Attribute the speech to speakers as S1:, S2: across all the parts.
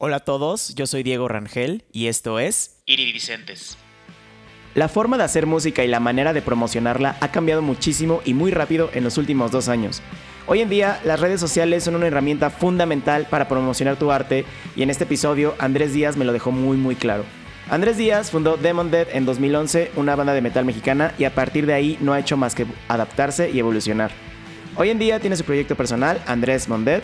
S1: Hola a todos, yo soy Diego Rangel y esto es Iridicentes. La forma de hacer música y la manera de promocionarla ha cambiado muchísimo y muy rápido en los últimos dos años. Hoy en día las redes sociales son una herramienta fundamental para promocionar tu arte y en este episodio Andrés Díaz me lo dejó muy muy claro. Andrés Díaz fundó Demon Dead en 2011, una banda de metal mexicana, y a partir de ahí no ha hecho más que adaptarse y evolucionar. Hoy en día tiene su proyecto personal, Andrés Mondead,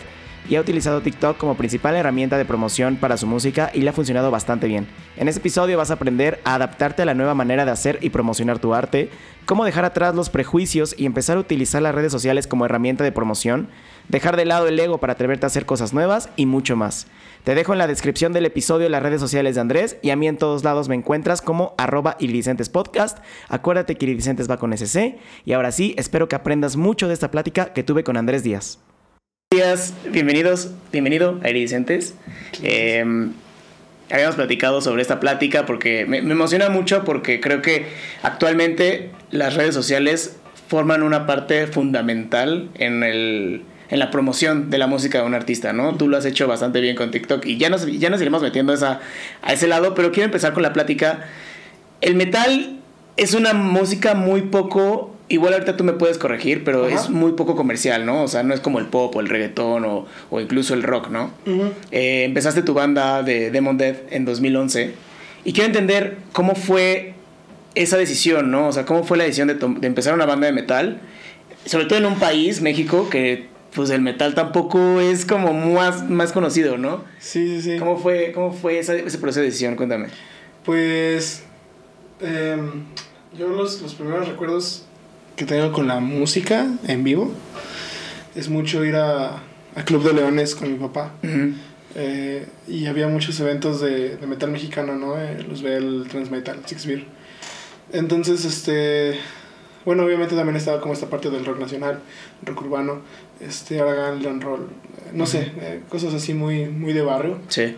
S1: y ha utilizado TikTok como principal herramienta de promoción para su música y le ha funcionado bastante bien. En este episodio vas a aprender a adaptarte a la nueva manera de hacer y promocionar tu arte, cómo dejar atrás los prejuicios y empezar a utilizar las redes sociales como herramienta de promoción, dejar de lado el ego para atreverte a hacer cosas nuevas y mucho más. Te dejo en la descripción del episodio las redes sociales de Andrés y a mí en todos lados me encuentras como arroba podcast. Acuérdate que iridicentes va con SC y ahora sí, espero que aprendas mucho de esta plática que tuve con Andrés Díaz días, bienvenidos, bienvenido a Iridicentes. Em, habíamos platicado sobre esta plática porque me, emociona mucho porque creo que actualmente las redes sociales forman una parte fundamental en, el, en la promoción de la música de un artista, ¿no? Tú lo has hecho bastante bien con TikTok y ya nos, ya nos iremos metiendo esa, a ese lado, pero quiero empezar con la plática. El metal es una música muy poco Igual ahorita tú me puedes corregir, pero es muy poco comercial, ¿no? O sea, no es como el pop o el reggaetón o, o incluso el rock, ¿no? Eh, empezaste tu banda de Demon Death en 2011 y quiero entender cómo fue esa decisión, ¿no? O sea, cómo fue la decisión de, de, empezar una banda de metal, sobre todo en un país, México, que pues el metal tampoco es como más, más conocido, ¿no?
S2: Sí, sí, sí.
S1: ¿Cómo fue, cómo fue ese proceso de decisión? Cuéntame.
S2: Pues em, yo los, los primeros recuerdos que tengo con la música en vivo es mucho ir a, Club de Leones con mi papá. Eh, y había muchos eventos de, metal mexicano, ¿no? Eh, los ve el Transmetal, Six Beer. Entonces, este. Bueno, obviamente también estaba como esta parte del rock nacional, rock urbano, este, Aragán, Leon Roll, no sé, eh, cosas así muy, muy de barrio.
S1: Sí.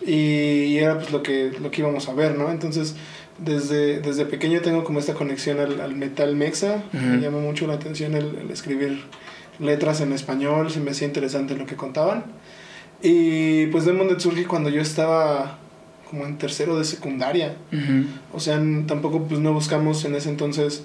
S2: Y, y, era pues lo que, lo que íbamos a ver, ¿no? Entonces, desde, desde pequeño tengo como esta conexión al, al metal mexa. Me llama mucho la atención el, escribir letras en español, se me hacía interesante lo que contaban. Y pues Demon Dead surge cuando yo estaba como en tercero de secundaria. O sea, tampoco pues no buscamos en ese entonces,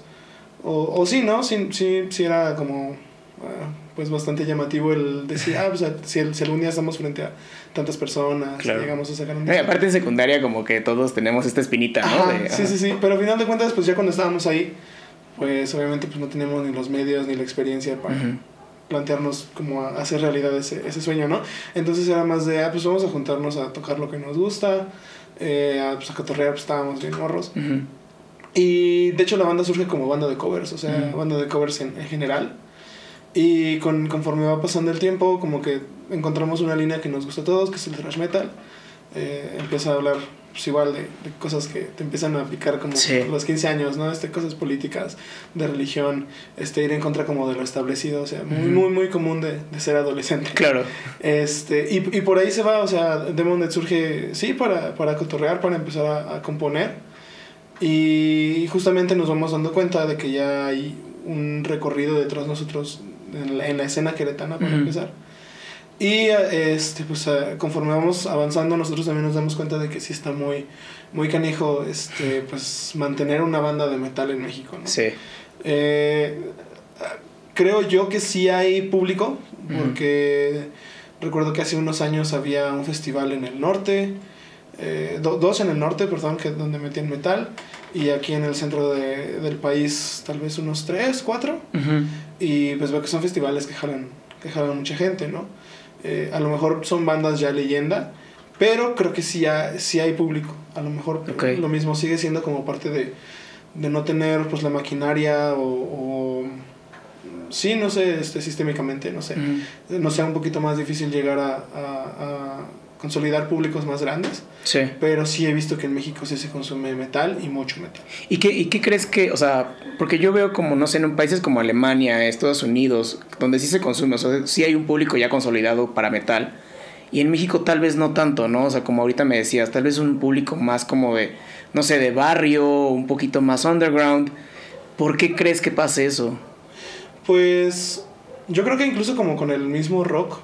S2: o, o sí, ¿no? Sí, sí, sí era como Ah, pues bastante llamativo el decir, ah, pues si, si, algún día estamos frente a tantas personas, llegamos a sacar un...
S1: Eh, aparte en secundaria como que todos tenemos esta espinita, ¿no?
S2: sí, sí, sí, pero al final de cuentas, pues ya cuando estábamos ahí, pues obviamente pues no teníamos ni los medios ni la experiencia para... plantearnos como hacer realidad ese, ese sueño, ¿no? Entonces era más de, ah, pues vamos a juntarnos a tocar lo que nos gusta, eh, a, pues a cotorrear, pues estábamos bien morros. Y de hecho la banda surge como banda de covers, o sea, banda de covers en, en general. Y con, conforme va pasando el tiempo, como que encontramos una línea que nos gusta a todos, que es el thrash metal. Eh, empieza a hablar pues, igual de, de, cosas que te empiezan a picar como los 15 años, ¿no? Este, cosas políticas, de religión, este, ir en contra como de lo establecido, o sea, muy, muy, muy común de, de, ser adolescente.
S1: Claro.
S2: Este, y, y por ahí se va, o sea, Demon Dead surge, sí, para, para cotorrear, para empezar a, a componer. Y justamente nos vamos dando cuenta de que ya hay un recorrido detrás de nosotros en la, escena queretana para empezar. Y este, pues, conforme vamos avanzando, nosotros también nos damos cuenta de que sí está muy, muy canijo este, pues, mantener una banda de metal en México. ¿no?
S1: Sí.
S2: Eh, creo yo que sí hay público, porque recuerdo que hace unos años había un festival en el norte, eh, dos en el norte, perdón, que donde metían metal, y aquí en el centro de, del país tal vez unos tres, cuatro. Y pues veo que son festivales que jalan, que jalan mucha gente, ¿no? Eh, a lo mejor son bandas ya leyenda, pero creo que sí, sí hay público. A lo mejor lo mismo sigue siendo como parte de, de no tener pues la maquinaria o, o sí, no sé, este, sistémicamente, no sé, no sea un poquito más difícil llegar a, a consolidar públicos más grandes.
S1: Sí.
S2: Pero sí he visto que en México sí se consume metal y mucho metal.
S1: ¿Y qué, y qué crees que, o sea, porque yo veo como, no sé, en países como Alemania, Estados Unidos, donde sí se consume, o sea, sí hay un público ya consolidado para metal. Y en México tal vez no tanto, ¿no? O sea, como ahorita me decías, tal vez un público más como de, no sé, de barrio, un poquito más underground. ¿Por qué crees que pase eso?
S2: Pues yo creo que incluso como con el mismo rock,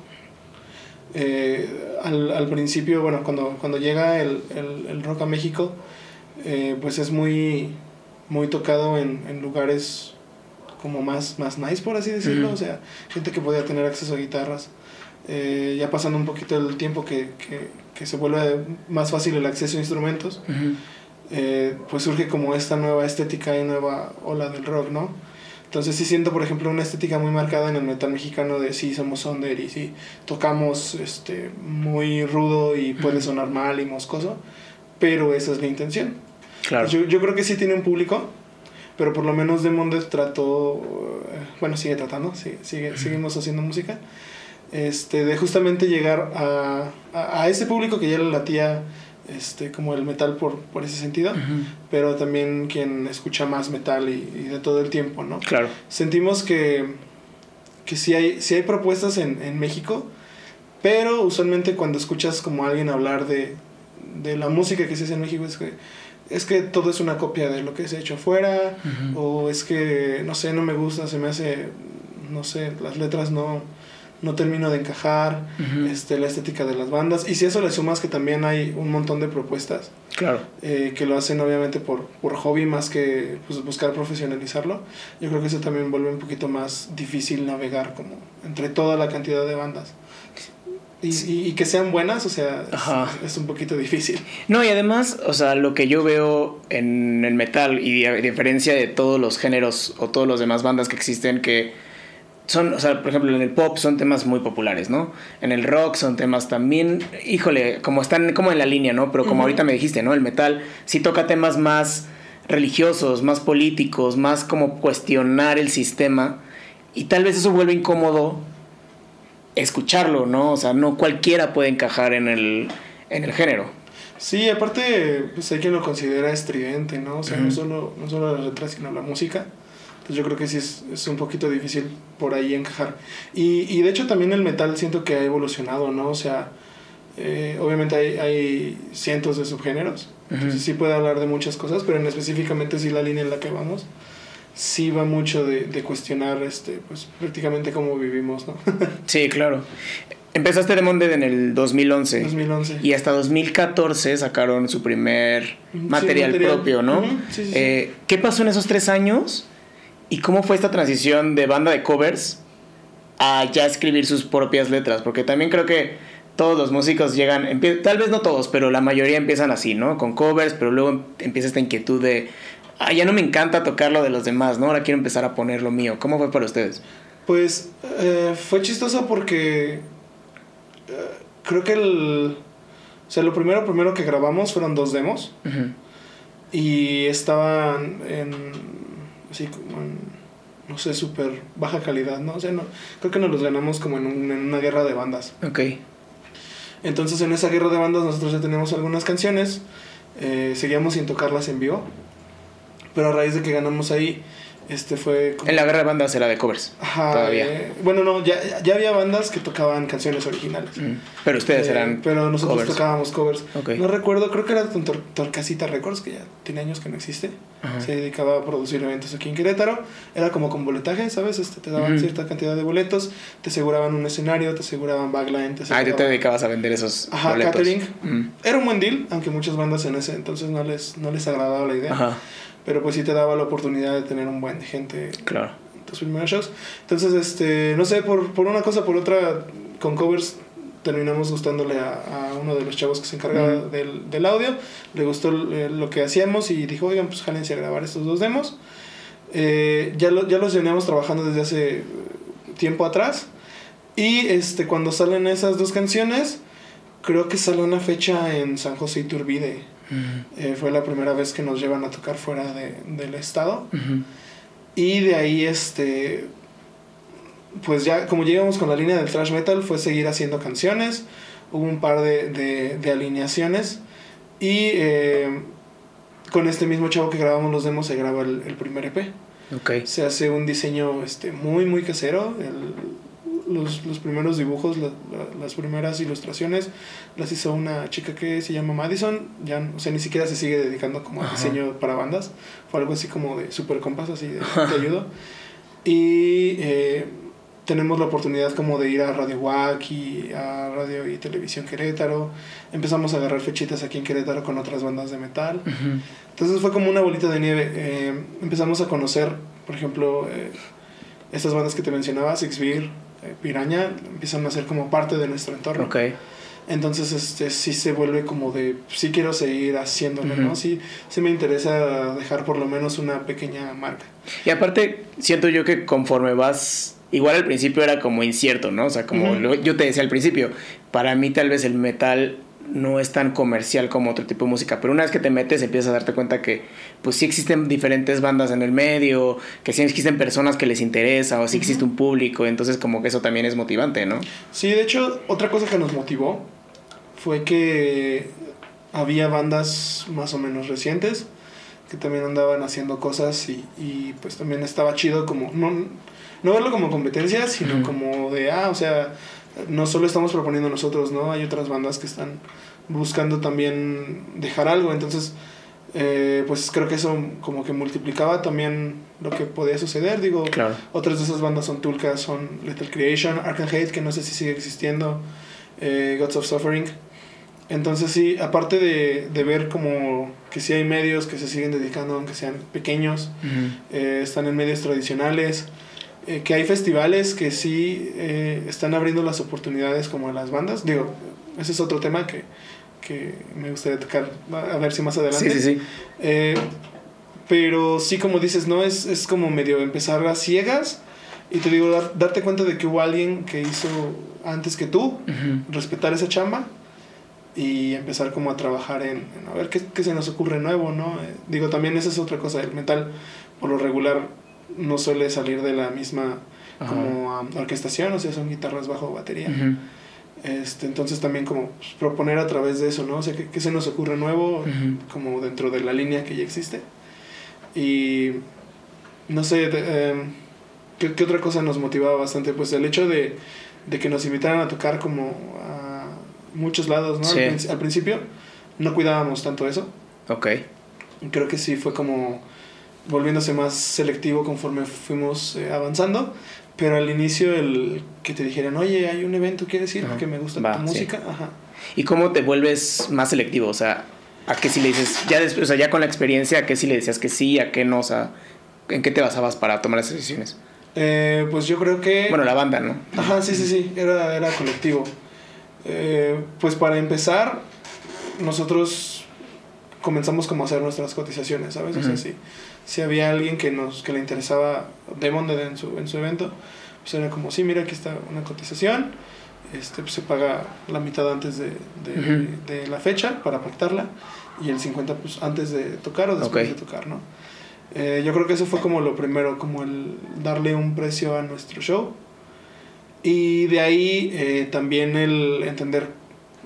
S2: Eh, al, al, principio, bueno, cuando, cuando llega el, el, el rock a México, eh, pues es muy, muy tocado en, en, lugares como más, más nice, por así decirlo. O sea, gente que podía tener acceso a guitarras. Eh, ya pasando un poquito el tiempo que, que, que, se vuelve más fácil el acceso a instrumentos, eh, pues surge como esta nueva estética y nueva ola del rock, ¿no? Entonces sí siento, por ejemplo, una estética muy marcada en el metal mexicano de sí somos under y sí tocamos este, muy rudo y puede sonar mal y moscoso, pero esa es la intención.
S1: Claro.
S2: Yo, yo creo que sí tiene un público, pero por lo menos Demondes trató, bueno, sigue tratando, sigue, sigue, seguimos haciendo música, este, de justamente llegar a, a, a ese público que ya le latía este, como el metal por, por ese sentido, uh -huh. pero también quien escucha más metal y, y, de todo el tiempo, ¿no?
S1: Claro.
S2: Sentimos que, que sí, hay, sí hay propuestas en, en México, pero usualmente cuando escuchas como alguien hablar de, de la música que se hace en México es que es que todo es una copia de lo que se ha hecho afuera, uh -huh. o es que, no sé, no me gusta, se me hace, no sé, las letras no, no termino de encajar, uh -huh. este, la estética de las bandas. Y si eso le sumas que también hay un montón de propuestas.
S1: Claro.
S2: Eh, que lo hacen obviamente por, por hobby más que pues, buscar profesionalizarlo. Yo creo que eso también vuelve un poquito más difícil navegar como entre toda la cantidad de bandas. Y, y, y, que sean buenas, o sea, es, es, un poquito difícil.
S1: No, y además, o sea, lo que yo veo en el metal, y a diferencia de todos los géneros o todos los demás bandas que existen, que son, o sea, por ejemplo, en el pop son temas muy populares, ¿no? En el rock son temas también, híjole, como están como en la línea, ¿no? Pero como uh -huh. ahorita me dijiste, ¿no? El metal sí toca temas más religiosos, más políticos, más como cuestionar el sistema. Y tal vez eso vuelve incómodo escucharlo, ¿no? O sea, no cualquiera puede encajar en el, en el género.
S2: Sí, aparte, pues hay quien lo considera estridente, ¿no? O sea, uh -huh. no, solo, no solo la letra, sino la música. Entonces yo creo que sí es, es un poquito difícil por ahí encajar. Y, y de hecho también el metal siento que ha evolucionado, ¿no? O sea, eh, obviamente hay, hay cientos de subgéneros. Uh -huh. Entonces sí puede hablar de muchas cosas, pero en específicamente sí la línea en la que vamos sí va mucho de, de cuestionar este pues prácticamente cómo vivimos, ¿no?
S1: sí, claro. Empezaste de Monde en el 2011.
S2: 2011.
S1: Y hasta 2014 sacaron su primer material, sí, material. propio, ¿no? Uh -huh. sí, sí, eh, ¿Qué pasó en esos tres años? ¿Y cómo fue esta transición de banda de covers a ya escribir sus propias letras? Porque también creo que todos los músicos llegan, tal vez no todos, pero la mayoría empiezan así, ¿no? Con covers, pero luego empieza esta inquietud de ah, ya no me encanta tocar lo de los demás, ¿no? Ahora quiero empezar a poner lo mío. ¿Cómo fue para ustedes?
S2: Pues eh, fue chistoso porque eh, creo que el... O sea, lo primero, primero que grabamos fueron dos demos. Uh -huh. Y estaban en... Así como en... No sé, súper baja calidad, ¿no? O sea, no, creo que nos los ganamos como en, un, en una guerra de bandas.
S1: Ok.
S2: Entonces en esa guerra de bandas nosotros ya teníamos algunas canciones. Eh, seguíamos sin tocarlas en vivo pero a raíz de que ganamos ahí, este fue...
S1: Como... En la guerra de bandas era de covers.
S2: Ajá. Todavía. Eh, bueno, no, ya, ya había bandas que tocaban canciones originales. Mm.
S1: Pero ustedes eh, eran...
S2: Pero nosotros covers. tocábamos covers. Okay. No recuerdo, creo que era con Tor Torcasita Records, que ya tiene años que no existe. Ajá. Se dedicaba a producir eventos aquí en Querétaro. Era como con boletaje, ¿sabes? Este, te daban cierta cantidad de boletos, te aseguraban un escenario, te aseguraban backline. Te aseguraban...
S1: Ah, tú te dedicabas a vender esos
S2: Ajá,
S1: boletos.
S2: catering. Mm. Era un buen deal, aunque muchas bandas en ese entonces no les, no les agradaba la idea.
S1: Ajá
S2: pero pues sí te daba la oportunidad de tener un buen de gente
S1: claro.
S2: en tus primeros shows. Entonces, este, no sé, por, por una cosa por otra, con covers terminamos gustándole a, a uno de los chavos que se encargaba mm. del, del, audio, le gustó eh, lo que hacíamos y dijo, oigan, pues jálense a grabar estos dos demos. Eh, ya, lo, ya los veníamos trabajando desde hace tiempo atrás y este, cuando salen esas dos canciones, creo que sale una fecha en San José Iturbide eh, fue la primera vez que nos llevan a tocar fuera de, del estado. Uh -huh. Y de ahí, este. Pues ya, como llegamos con la línea del thrash metal, fue seguir haciendo canciones. Hubo un par de, de, de alineaciones. Y eh, con este mismo chavo que grabamos los demos, se graba el, el primer EP.
S1: Okay.
S2: Se hace un diseño este, muy, muy casero. El, los, los primeros dibujos, la, la, las primeras ilustraciones, las hizo una chica que se llama Madison. Ya, o sea, ni siquiera se sigue dedicando como a diseño para bandas. Fue algo así como de super compas, así de, de ayuda. Y eh, tenemos la oportunidad como de ir a Radio WAC y a Radio y Televisión Querétaro. Empezamos a agarrar fechitas aquí en Querétaro con otras bandas de metal. Entonces fue como una bolita de nieve. Eh, empezamos a conocer, por ejemplo, eh, estas bandas que te mencionaba, Six Beer, Piraña, empiezan a ser como parte de nuestro entorno.
S1: Okay.
S2: Entonces, este, sí se vuelve como de, sí quiero seguir haciéndolo, ¿no? Sí, sí me interesa dejar por lo menos una pequeña marca.
S1: Y aparte, siento yo que conforme vas, igual al principio era como incierto, ¿no? O sea, como yo te decía al principio, para mí tal vez el metal no es tan comercial como otro tipo de música, pero una vez que te metes empiezas a darte cuenta que pues sí existen diferentes bandas en el medio, que sí existen personas que les interesa o sí existe un público, entonces como que eso también es motivante, ¿no?
S2: Sí, de hecho, otra cosa que nos motivó fue que había bandas más o menos recientes que también andaban haciendo cosas y, y pues también estaba chido como no, no verlo como competencia, sino como de, ah, o sea, no solo estamos proponiendo nosotros, ¿no? Hay otras bandas que están buscando también dejar algo, entonces, eh, pues creo que eso como que multiplicaba también lo que podía suceder, digo,
S1: claro.
S2: otras de esas bandas son Tulka, son Little Creation, Arkham Hate, que no sé si sigue existiendo, eh, Gods of Suffering, entonces sí, aparte de, de, ver como que sí hay medios que se siguen dedicando, aunque sean pequeños, eh, están en medios tradicionales, eh, que hay festivales que sí eh, están abriendo las oportunidades como a las bandas. Digo, ese es otro tema que, que me gustaría tocar, a ver si más adelante.
S1: Sí, sí, sí.
S2: Eh, pero sí, como dices, no es, es como medio empezar a ciegas y te digo, darte cuenta de que hubo alguien que hizo antes que tú, respetar esa chamba y empezar como a trabajar en, a ver qué, qué, se nos ocurre nuevo, ¿no? digo, también esa es otra cosa, el metal por lo regular no suele salir de la misma como orquestación, o sea, son guitarras bajo batería. este, entonces también como pues, proponer a través de eso, ¿no? O sea, ¿qué, se nos ocurre nuevo como dentro de la línea que ya existe? Y no sé, em, ¿qué, ¿qué, otra cosa nos motivaba bastante? Pues el hecho de, de que nos invitaran a tocar como a muchos lados, ¿no? Al, al, principio no cuidábamos tanto eso.
S1: Ok.
S2: Creo que sí fue como volviéndose más selectivo conforme fuimos eh, avanzando. Pero al inicio, el que te dijeran, oye, hay un evento, ¿quieres ir? Porque me gusta tu música. Ajá.
S1: ¿Y cómo te vuelves más selectivo? O sea, ¿a qué sí le dices? Ya después, o sea, ya con la experiencia, ¿a qué sí le decías que sí, a qué no? O sea, ¿en qué te basabas para tomar esas decisiones?
S2: Eh, pues yo creo que...
S1: Bueno, la banda, ¿no?
S2: Ajá, sí, sí, sí, era, era colectivo. Eh, pues para empezar, nosotros comenzamos como a hacer nuestras cotizaciones, ¿sabes? O sea, sí si había alguien que nos que le interesaba Demon en su, en su evento, pues era como, sí, mira, aquí está una cotización, este, pues se paga la mitad antes de, de, de la fecha para pactarla y el 50 pues antes de tocar o después de tocar, ¿no? Eh, yo creo que eso fue como lo primero, como el darle un precio a nuestro show. Y de ahí eh, también el entender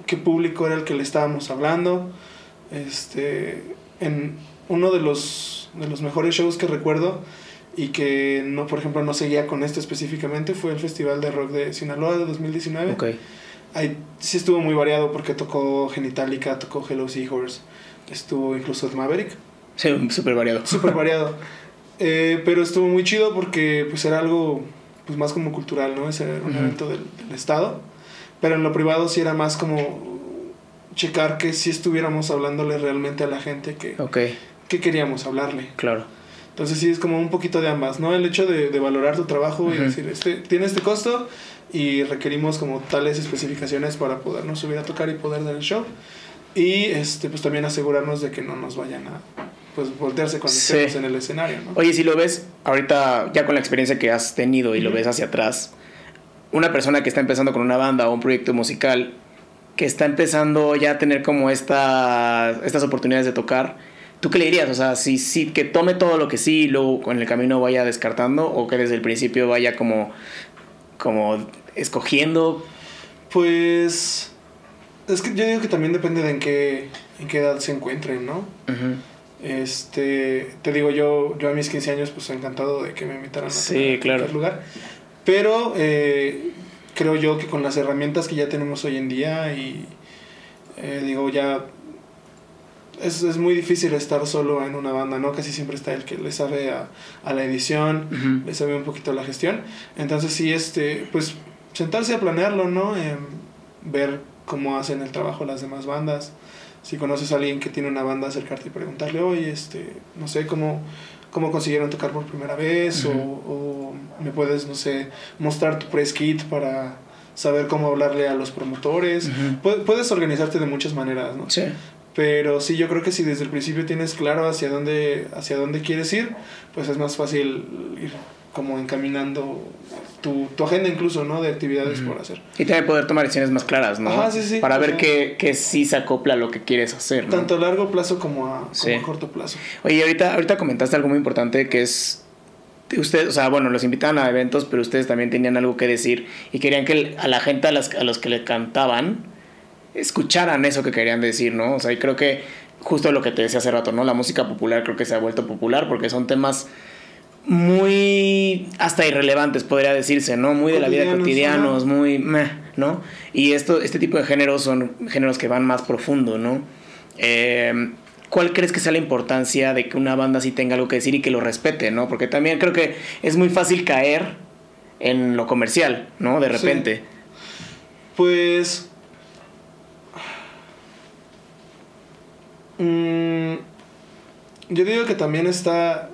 S2: qué público era el que le estábamos hablando. Este, en uno de los de los mejores shows que recuerdo y que no por ejemplo no seguía con este específicamente fue el Festival de Rock de Sinaloa de 2019.
S1: Okay.
S2: Ahí sí estuvo muy variado porque tocó Genitalica, tocó Hello Seahorse, estuvo incluso Maverick.
S1: Sí, súper variado.
S2: Súper variado. Eh, pero estuvo muy chido porque pues era algo pues más como cultural, ¿no? Ese era un evento del, del, estado. Pero en lo privado sí era más como checar que si estuviéramos hablándole realmente a la gente que,
S1: okay
S2: qué queríamos hablarle.
S1: Claro.
S2: Entonces sí es como un poquito de ambas, ¿no? El hecho de, de valorar tu trabajo y decir, este, tiene este costo y requerimos como tales especificaciones para podernos subir a tocar y poder dar el show. Y este, pues también asegurarnos de que no nos vayan a pues voltearse cuando estemos en el escenario, ¿no?
S1: Oye, si lo ves ahorita ya con la experiencia que has tenido y lo ves hacia atrás, una persona que está empezando con una banda o un proyecto musical que está empezando ya a tener como esta, estas oportunidades de tocar, ¿Tú qué le dirías? O sea, si, si que tome todo lo que sí y luego con el camino vaya descartando o que desde el principio vaya como, como escogiendo.
S2: Pues es que yo digo que también depende de en qué, en qué edad se encuentren, ¿no? Este, te digo, yo, yo a mis 15 años pues encantado de que me invitaran a
S1: sí, claro.
S2: lugar. Pero eh, creo yo que con las herramientas que ya tenemos hoy en día y eh, digo, ya es, es, muy difícil estar solo en una banda, ¿no? Casi siempre está el que le sabe a, a la edición, le sabe un poquito a la gestión. Entonces sí, este, pues sentarse a planearlo, ¿no? Em, ver cómo hacen el trabajo las demás bandas. Si conoces a alguien que tiene una banda, acercarte y preguntarle, oye, este, no sé, cómo, cómo consiguieron tocar por primera vez, o, o, me puedes, no sé, mostrar tu press kit para saber cómo hablarle a los promotores. Puedes organizarte de muchas maneras, ¿no?
S1: Sí.
S2: Pero sí, yo creo que si desde el principio tienes claro hacia dónde, hacia dónde quieres ir, pues es más fácil ir como encaminando tu, tu agenda incluso, ¿no? De actividades por hacer.
S1: Y también poder tomar decisiones más claras, ¿no?
S2: Ajá, sí, sí.
S1: Para ver qué, qué sí se acopla a lo que quieres hacer, ¿no?
S2: Tanto a largo plazo como a, como a corto plazo.
S1: Oye, ahorita, ahorita comentaste algo muy importante que es ustedes, o sea, bueno, los invitaban a eventos, pero ustedes también tenían algo que decir y querían que a la gente a, las, a los que le cantaban escucharan eso que querían decir, ¿no? O sea, y creo que justo lo que te decía hace rato, ¿no? La música popular creo que se ha vuelto popular porque son temas muy hasta irrelevantes, podría decirse, ¿no? Muy de la vida cotidianos, muy meh, ¿no? Y esto, este tipo de géneros son géneros que van más profundo, ¿no? Eh, ¿Cuál crees que sea la importancia de que una banda así tenga algo que decir y que lo respete, ¿no? Porque también creo que es muy fácil caer en lo comercial, ¿no? De repente.
S2: Pues Mm, yo digo que también está.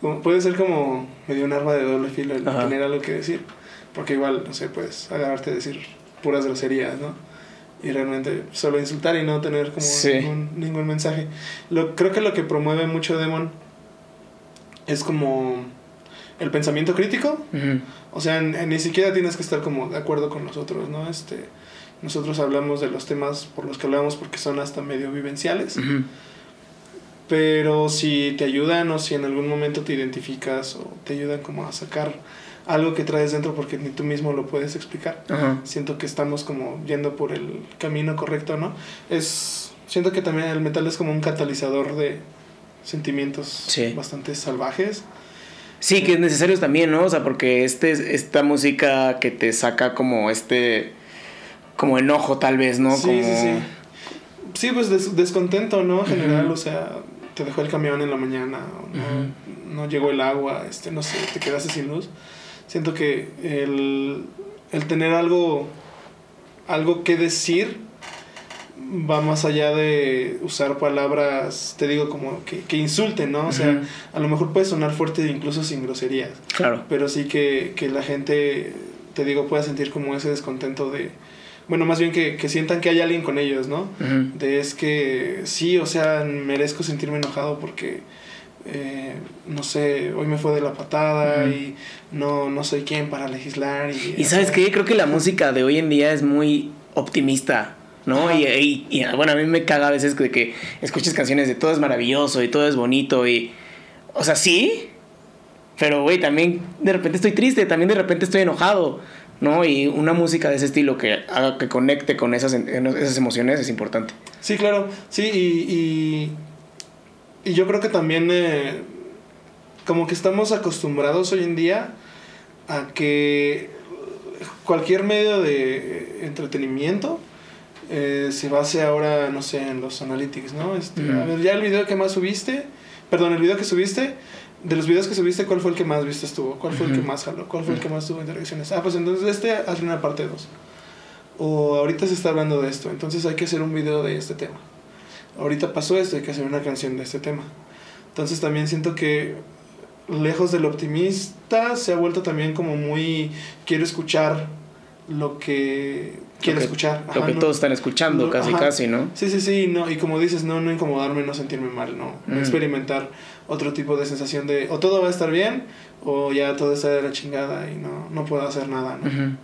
S2: puede ser como medio un arma de doble filo el tener algo que decir. Porque igual, no sé, puedes agarrarte a decir puras groserías, ¿no? Y realmente solo insultar y no tener como ningún, ningún, mensaje. Lo, creo que lo que promueve mucho Demon es como el pensamiento crítico. O sea, ni siquiera tienes que estar como de acuerdo con nosotros, ¿no? Este nosotros hablamos de los temas por los que hablamos porque son hasta medio vivenciales. Pero si te ayudan o si en algún momento te identificas o te ayudan como a sacar algo que traes dentro porque ni tú mismo lo puedes explicar. Siento que estamos como yendo por el camino correcto, ¿no? Es siento que también el metal es como un catalizador de sentimientos bastante salvajes.
S1: Sí, que es necesario también, ¿no? O sea, porque este, esta música que te saca como este como enojo tal vez, ¿no?
S2: Sí, sí, sí. Sí, pues descontento, ¿no? En general, o sea, te dejó el camión en la mañana, no, no, llegó el agua, este, no sé, te quedaste sin luz. Siento que el, el tener algo, algo que decir va más allá de usar palabras, te digo, como que, que insulten, ¿no? O sea, a lo mejor puede sonar fuerte incluso sin groserías.
S1: Claro.
S2: Pero sí que, que la gente, te digo, pueda sentir como ese descontento de bueno, más bien que, que, sientan que hay alguien con ellos, ¿no? De es que sí, o sea, merezco sentirme enojado porque, eh, no sé, hoy me fue de la patada y no, no soy quien para legislar. Y,
S1: y sabes qué, creo que la música de hoy en día es muy optimista. ¿no? Y, y, bueno, a mí me caga a veces de que escuches canciones de todo es maravilloso y todo es bonito y... O sea, sí, pero güey, también de repente estoy triste, también de repente estoy enojado. ¿No? Y una música de ese estilo que haga que conecte con esas, esas emociones es importante.
S2: Sí, claro, sí, y, y, yo creo que también eh, como que estamos acostumbrados hoy en día a que cualquier medio de entretenimiento eh, se base ahora, no sé, en los analytics, ¿no? Este, A ver, ya el video que más subiste, perdón, el video que subiste de los videos que subiste, ¿cuál fue el que más viste estuvo? ¿Cuál fue el que más jaló? ¿Cuál fue el que más tuvo interacciones? Ah, pues entonces este hace una parte 2. O ahorita se está hablando de esto, entonces hay que hacer un video de este tema. Ahorita pasó esto, hay que hacer una canción de este tema. Entonces también siento que lejos del optimista se ha vuelto también como muy quiero escuchar lo que quiero escuchar.
S1: lo que todos están escuchando, casi, casi, ¿no?
S2: Sí, sí, sí, no, y como dices, no, no incomodarme, no sentirme mal, no. Mm. Experimentar otro tipo de sensación de o todo va a estar bien o ya todo está de la chingada y no, no puedo hacer nada, ¿no?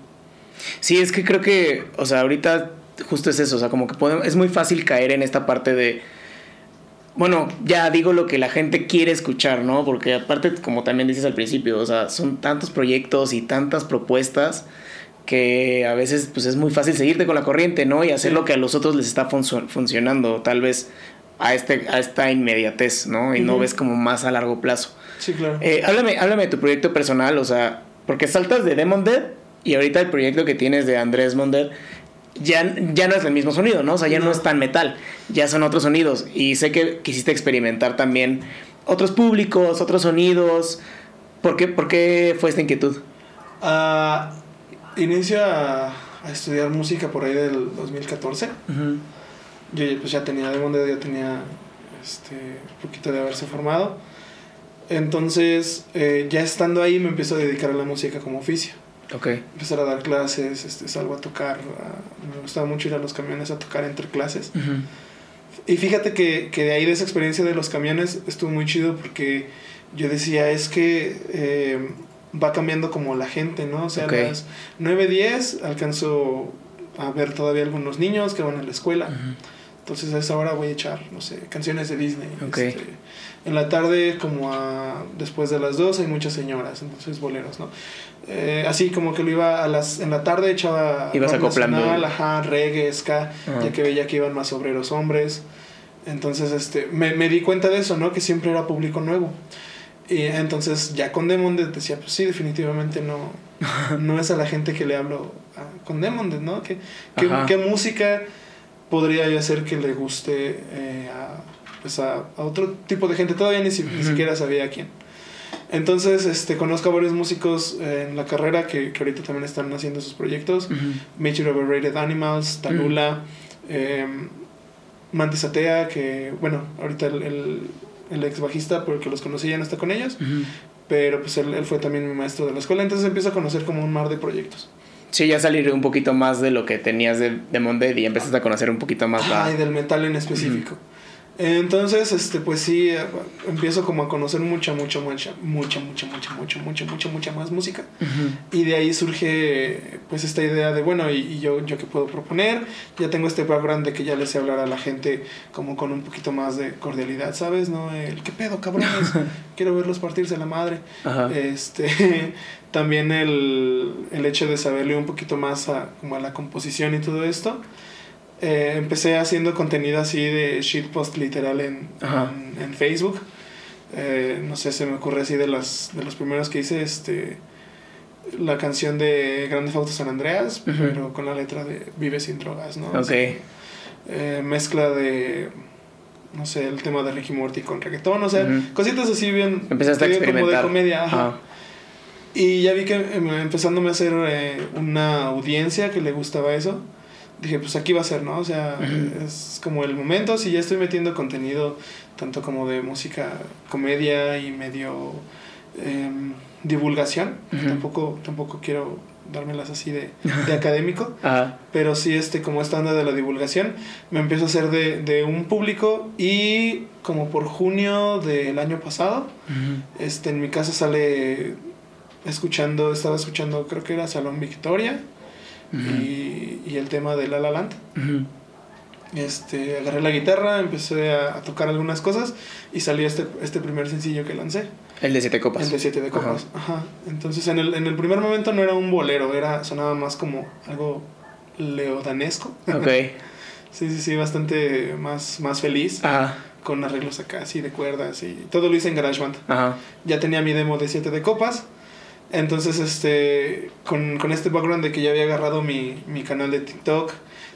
S1: Sí, es que creo que, o sea, ahorita justo es eso, o sea, como que podemos, es muy fácil caer en esta parte de, bueno, ya digo lo que la gente quiere escuchar, ¿no? Porque aparte, como también dices al principio, o sea, son tantos proyectos y tantas propuestas que a veces pues es muy fácil seguirte con la corriente, ¿no? Y hacer lo que a los otros les está funcionando. Tal vez a, este, a esta inmediatez, ¿no? Y no ves como más a largo plazo.
S2: Sí, claro.
S1: Eh, háblame, háblame de tu proyecto personal, o sea, porque saltas de Demon Dead y ahorita el proyecto que tienes de Andrés Mondet, ya, ya no es el mismo sonido, ¿no? O sea, ya no. es tan metal, ya son otros sonidos. Y sé que quisiste experimentar también otros públicos, otros sonidos. ¿Por qué, por qué fue esta inquietud?
S2: Uh, inicio a, estudiar música por ahí del 2014. Yo pues ya tenía, de donde ya tenía este, un poquito de haberse formado. Entonces, eh, ya estando ahí me empiezo a dedicar a la música como oficio.
S1: Okay.
S2: Empezar a dar clases, este, salgo a tocar. me gustaba mucho ir a los camiones a tocar entre clases. Y fíjate que, que, de ahí, de esa experiencia de los camiones, estuvo muy chido porque yo decía, es que eh, va cambiando como la gente, ¿no? O sea, a las 9, 10 alcanzo a ver todavía algunos niños que van a la escuela. Entonces a esa hora voy a echar, no sé, canciones de Disney. Este, en la tarde, como a, después de las 2, hay muchas señoras, entonces boleros, ¿no? Eh, así como que lo iba a las, en la tarde echaba...
S1: Ibas acoplando.
S2: Nacional, ajá, reggae, ska, ya que veía que iban más obreros hombres. Entonces, este, me, me di cuenta de eso, ¿no? Que siempre era público nuevo. Y entonces ya con Demonde decía, pues sí, definitivamente no, no es a la gente que le hablo con Demonde, ¿no? ¿Qué, qué, música podría yo hacer que le guste eh, a, pues a, otro tipo de gente? Todavía ni, ni, siquiera sabía a quién. Entonces, este, conozco a varios músicos en la carrera que, que ahorita también están haciendo sus proyectos. Major Overrated Animals, Talula, eh, Mantis Atea, que, bueno, ahorita el el ex bajista, porque los conocí ya no está con ellos. Pero pues él, él, fue también mi maestro de la escuela, entonces empiezo a conocer como un mar de proyectos.
S1: Sí, ya salir un poquito más de lo que tenías de, de Monday y empezaste a conocer un poquito más
S2: Ay, del metal en específico. Entonces, este, pues sí, empiezo como a conocer mucha, mucha, mucha, mucha, mucha, mucha, mucha, mucha, mucha, mucha más música. Y de ahí surge, pues, esta idea de, bueno, y, yo, yo qué puedo proponer. Ya tengo este background de que ya les sé hablar a la gente como con un poquito más de cordialidad, ¿sabes? ¿No? El, ¿qué pedo, cabrones? Quiero verlos partirse la madre. Este, también el, el hecho de saberle un poquito más a, como a la composición y todo esto. Eh, empecé haciendo contenido así de shitpost literal en, en, Facebook. Eh, no sé, se me ocurre así de, las, de los primeros que hice, este, la canción de Grande Auto San Andreas, pero con la letra de Vive sin drogas, ¿no?
S1: Ok.
S2: Eh, mezcla de, no sé, el tema de Ricky Morty con reggaetón, o sea, cositas así bien...
S1: Empezaste a experimentar.
S2: Como de comedia, Y ya vi que em, empezándome a hacer una audiencia que le gustaba eso dije, pues aquí va a ser, ¿no? O sea, es como el momento, si ya estoy metiendo contenido tanto como de música, comedia y medio em, divulgación, tampoco, tampoco quiero dármelas así de, de académico, pero sí este, como esta onda de la divulgación, me empiezo a hacer de, de un público y como por junio del año pasado, este, en mi casa sale escuchando, estaba escuchando, creo que era Salón Victoria, y, el tema de La La Land. este, agarré la guitarra, empecé a, tocar algunas cosas y salió este, este primer sencillo que lancé.
S1: El de Siete Copas.
S2: El de Siete de Copas, ajá. Entonces en el, en el primer momento no era un bolero, era, sonaba más como algo leodanesco.
S1: Ok.
S2: sí, sí, sí, bastante más, más feliz.
S1: Ajá.
S2: Con arreglos acá, así de cuerdas y todo lo hice en GarageBand. Ajá. Ya tenía mi demo de Siete de Copas entonces, este, con, con, este background de que ya había agarrado mi, mi canal de TikTok,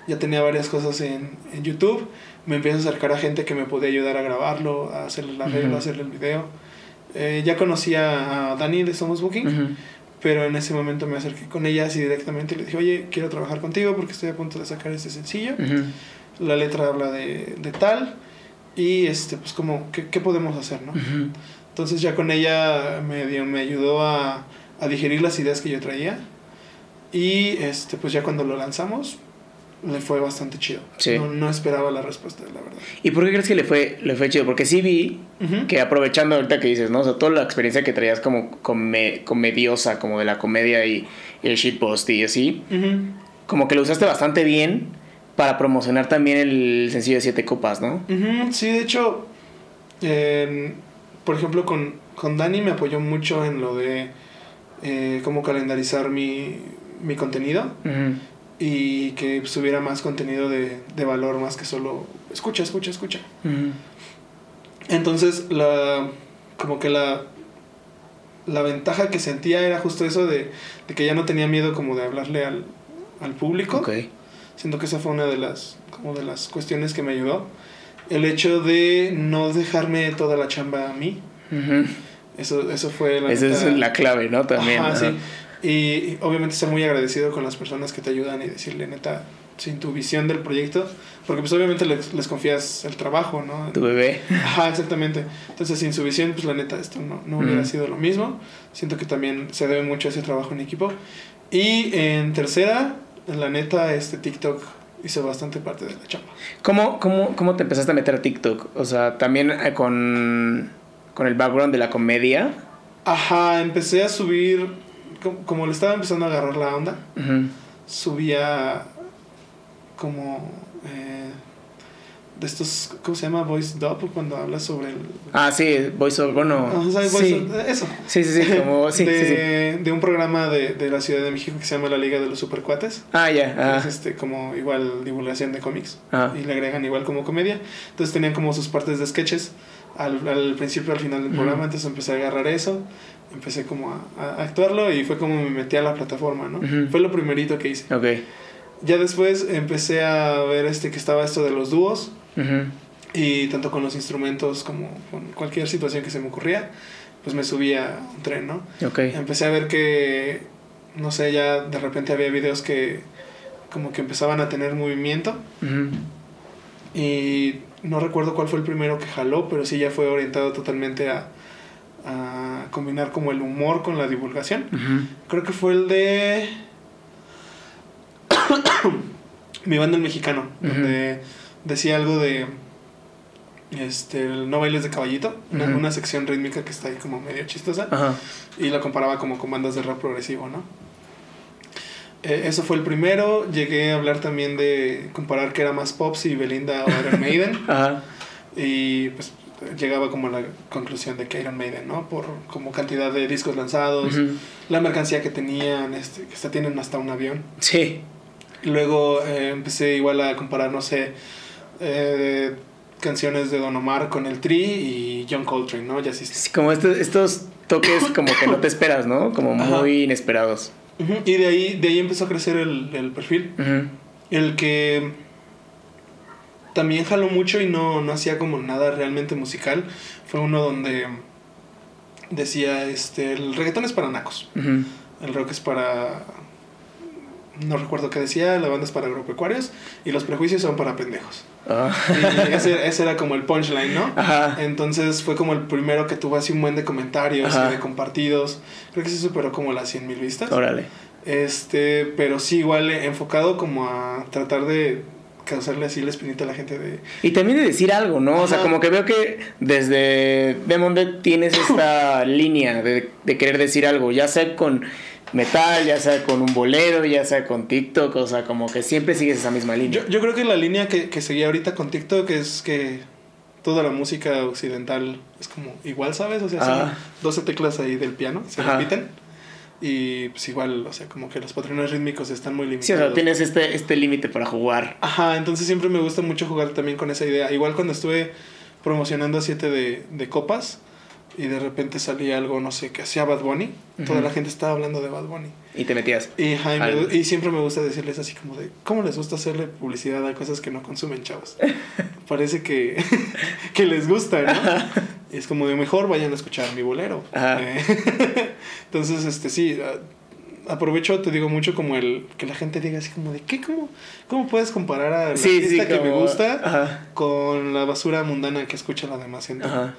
S2: ya tenía varias cosas en, en, YouTube, me empiezo a acercar a gente que me podía ayudar a grabarlo, a hacerle la regla, a hacerle el video. Eh, ya conocía a Dani de Somos Booking, pero en ese momento me acerqué con ella así directamente y le dije, oye, quiero trabajar contigo porque estoy a punto de sacar este sencillo. La letra habla de, de, tal y, este, pues, como, ¿qué, qué podemos hacer, no? Entonces ya con ella me, me ayudó a a digerir las ideas que yo traía. Y este, pues ya cuando lo lanzamos, le fue bastante chido. No, esperaba la respuesta, la verdad.
S1: ¿Y por qué crees que le fue, le fue chido? Porque sí vi que aprovechando ahorita que dices, ¿no? O sea, toda la experiencia que traías como comediosa, como de la comedia y, el shitpost y así, como que lo usaste bastante bien para promocionar también el sencillo de Siete Copas, ¿no?
S2: Sí, de hecho, por ejemplo, con, con Dani me apoyó mucho en lo de eh, cómo calendarizar mi, mi contenido y que subiera más contenido de, de, valor más que solo escucha, escucha, escucha. Entonces, la, como que la, la ventaja que sentía era justo eso de, de, que ya no tenía miedo como de hablarle al, al público. Siento que esa fue una de las, como de las cuestiones que me ayudó. El hecho de no dejarme toda la chamba a mí. Eso, eso fue
S1: la... Esa es la clave, ¿no? También.
S2: sí. Y, obviamente ser muy agradecido con las personas que te ayudan y decirle, neta, sin tu visión del proyecto, porque pues obviamente les, les confías el trabajo, ¿no?
S1: Tu bebé.
S2: Ajá, exactamente. Entonces sin su visión, pues la neta, esto no, no hubiera sido lo mismo. Siento que también se debe mucho a ese trabajo en equipo. Y en tercera, la neta, este TikTok hizo bastante parte de la chamba.
S1: ¿Cómo, cómo, cómo te empezaste a meter a TikTok? O sea, también eh, con, con el background de la comedia.
S2: Ajá, empecé a subir, como, le estaba empezando a agarrar la onda, subía como eh, de estos, ¿cómo se llama? Voice Dub, cuando hablas sobre el...
S1: Ah, sí, Voice of, bueno...
S2: sí. eso.
S1: Sí, sí, sí, como... Sí,
S2: de, de un programa de, de, la Ciudad de México que se llama La Liga de los Supercuates.
S1: Ah, ya.
S2: Es este, como igual divulgación de cómics. Ah. Y le agregan igual como comedia. Entonces tenían como sus partes de sketches al, al principio al final del programa, entonces empecé a agarrar eso, empecé como a, a, actuarlo y fue como me metí a la plataforma, ¿no? Fue lo primerito que hice.
S1: Ok.
S2: Ya después empecé a ver este que estaba esto de los dúos. Y tanto con los instrumentos como con cualquier situación que se me ocurría, pues me subía a un tren, ¿no?
S1: Okay.
S2: Empecé a ver que, no sé, ya de repente había videos que como que empezaban a tener movimiento. Y no recuerdo cuál fue el primero que jaló, pero sí ya fue orientado totalmente a, a combinar como el humor con la divulgación. Creo que fue el de mi banda el mexicano, donde decía algo de este no bailes de caballito, una, sección rítmica que está ahí como medio chistosa, y lo comparaba como con bandas de rap progresivo, ¿no? Eh, eso fue el primero. Llegué a hablar también de comparar que era más Pops y Belinda o Iron Maiden. Y pues llegaba como a la conclusión de que Iron Maiden, ¿no? Por como cantidad de discos lanzados, la mercancía que tenían, este, que hasta tienen hasta un avión.
S1: Sí.
S2: Luego eh, empecé igual a comparar, no sé, eh, canciones de Don Omar con el Tri y John Coltrane, ¿no? Ya
S1: sí, como estos, estos toques como que no te esperas, ¿no? Como muy inesperados.
S2: Y de ahí, de ahí empezó a crecer el, el perfil. El que también jaló mucho y no, no hacía como nada realmente musical. Fue uno donde decía, este, el reggaetón es para nacos. El rock es para no recuerdo qué decía, la banda es para agropecuarios y los prejuicios son para pendejos. Ah. Y ese, era como el punchline, ¿no? Entonces fue como el primero que tuvo así un buen de comentarios y de compartidos. Creo que se superó como las 100 mil vistas.
S1: Órale.
S2: Este, pero sí, igual enfocado como a tratar de causarle así la espinita a la gente de...
S1: Y también de decir algo, ¿no? O sea, como que veo que desde Demonde tienes esta línea de, de querer decir algo, ya sea con metal, ya sea con un bolero, ya sea con TikTok, o sea, como que siempre sigues esa misma línea.
S2: Yo, creo que la línea que, que seguía ahorita con TikTok es que toda la música occidental es como igual, ¿sabes? O sea, son 12 teclas ahí del piano, se repiten. Y pues igual, o sea, como que los patrones rítmicos están muy limitados.
S1: Sí, o sea, tienes este, este límite para jugar.
S2: Ajá, entonces siempre me gusta mucho jugar también con esa idea. Igual cuando estuve promocionando a 7 de, de copas, y de repente salía algo, no sé, que hacía Bad Bunny, toda la gente estaba hablando de Bad Bunny.
S1: Y te metías.
S2: Y, y siempre me gusta decirles así como de, ¿cómo les gusta hacerle publicidad a cosas que no consumen, chavos? Parece que, que les gusta, ¿no? Y es como de, mejor vayan a escuchar mi bolero. Eh, entonces, este, sí, aprovecho, te digo mucho como el que la gente diga así como de, ¿qué? ¿Cómo, cómo puedes comparar a la sí, que me gusta con la basura mundana que escucha la demás gente? Ajá.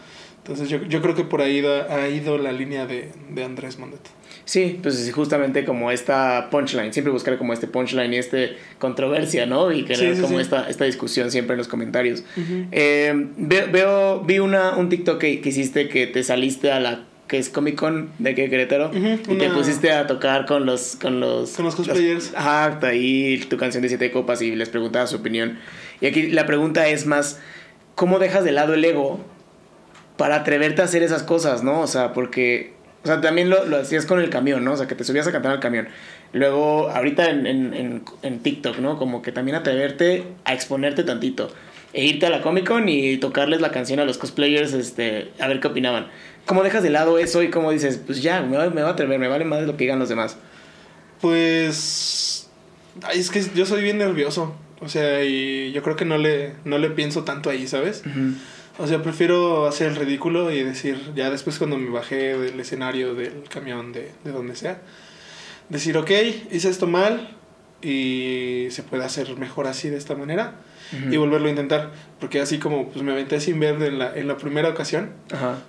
S2: Entonces yo, yo creo que por ahí ha ido la línea de, de Andrés Mondet.
S1: Sí, pues justamente como esta punchline, siempre buscar como este punchline y este controversia, ¿no? Y crear como Esta, esta discusión siempre en los comentarios. Eh, veo, vi una, un TikTok que, que, hiciste que te saliste a la que es Comic Con de que Querétaro y te pusiste a tocar con los con los
S2: con los cosplayers.
S1: ajá, ahí tu canción de siete copas y les preguntaba su opinión. Y aquí la pregunta es más ¿cómo dejas de lado el ego para atreverte a hacer esas cosas, ¿no? O sea, porque, o sea, también lo, lo hacías con el camión, ¿no? O sea, que te subías a cantar al camión. Luego, ahorita en, en, en, TikTok, ¿no? Como que también atreverte a exponerte tantito. E irte a la Comic Con y tocarles la canción a los cosplayers, este, a ver qué opinaban. ¿Cómo dejas de lado eso y cómo dices, pues ya, me voy, me voy a atrever, me vale más de lo que digan los demás?
S2: Pues Ay, es que yo soy bien nervioso. O sea, y yo creo que no le, no le pienso tanto ahí, ¿sabes? O sea, prefiero hacer el ridículo y decir, ya después cuando me bajé del escenario, del camión, de, de donde sea, decir, ok, hice esto mal y se puede hacer mejor así de esta manera y volverlo a intentar. Porque así como pues me aventé sin ver en la, en la primera ocasión,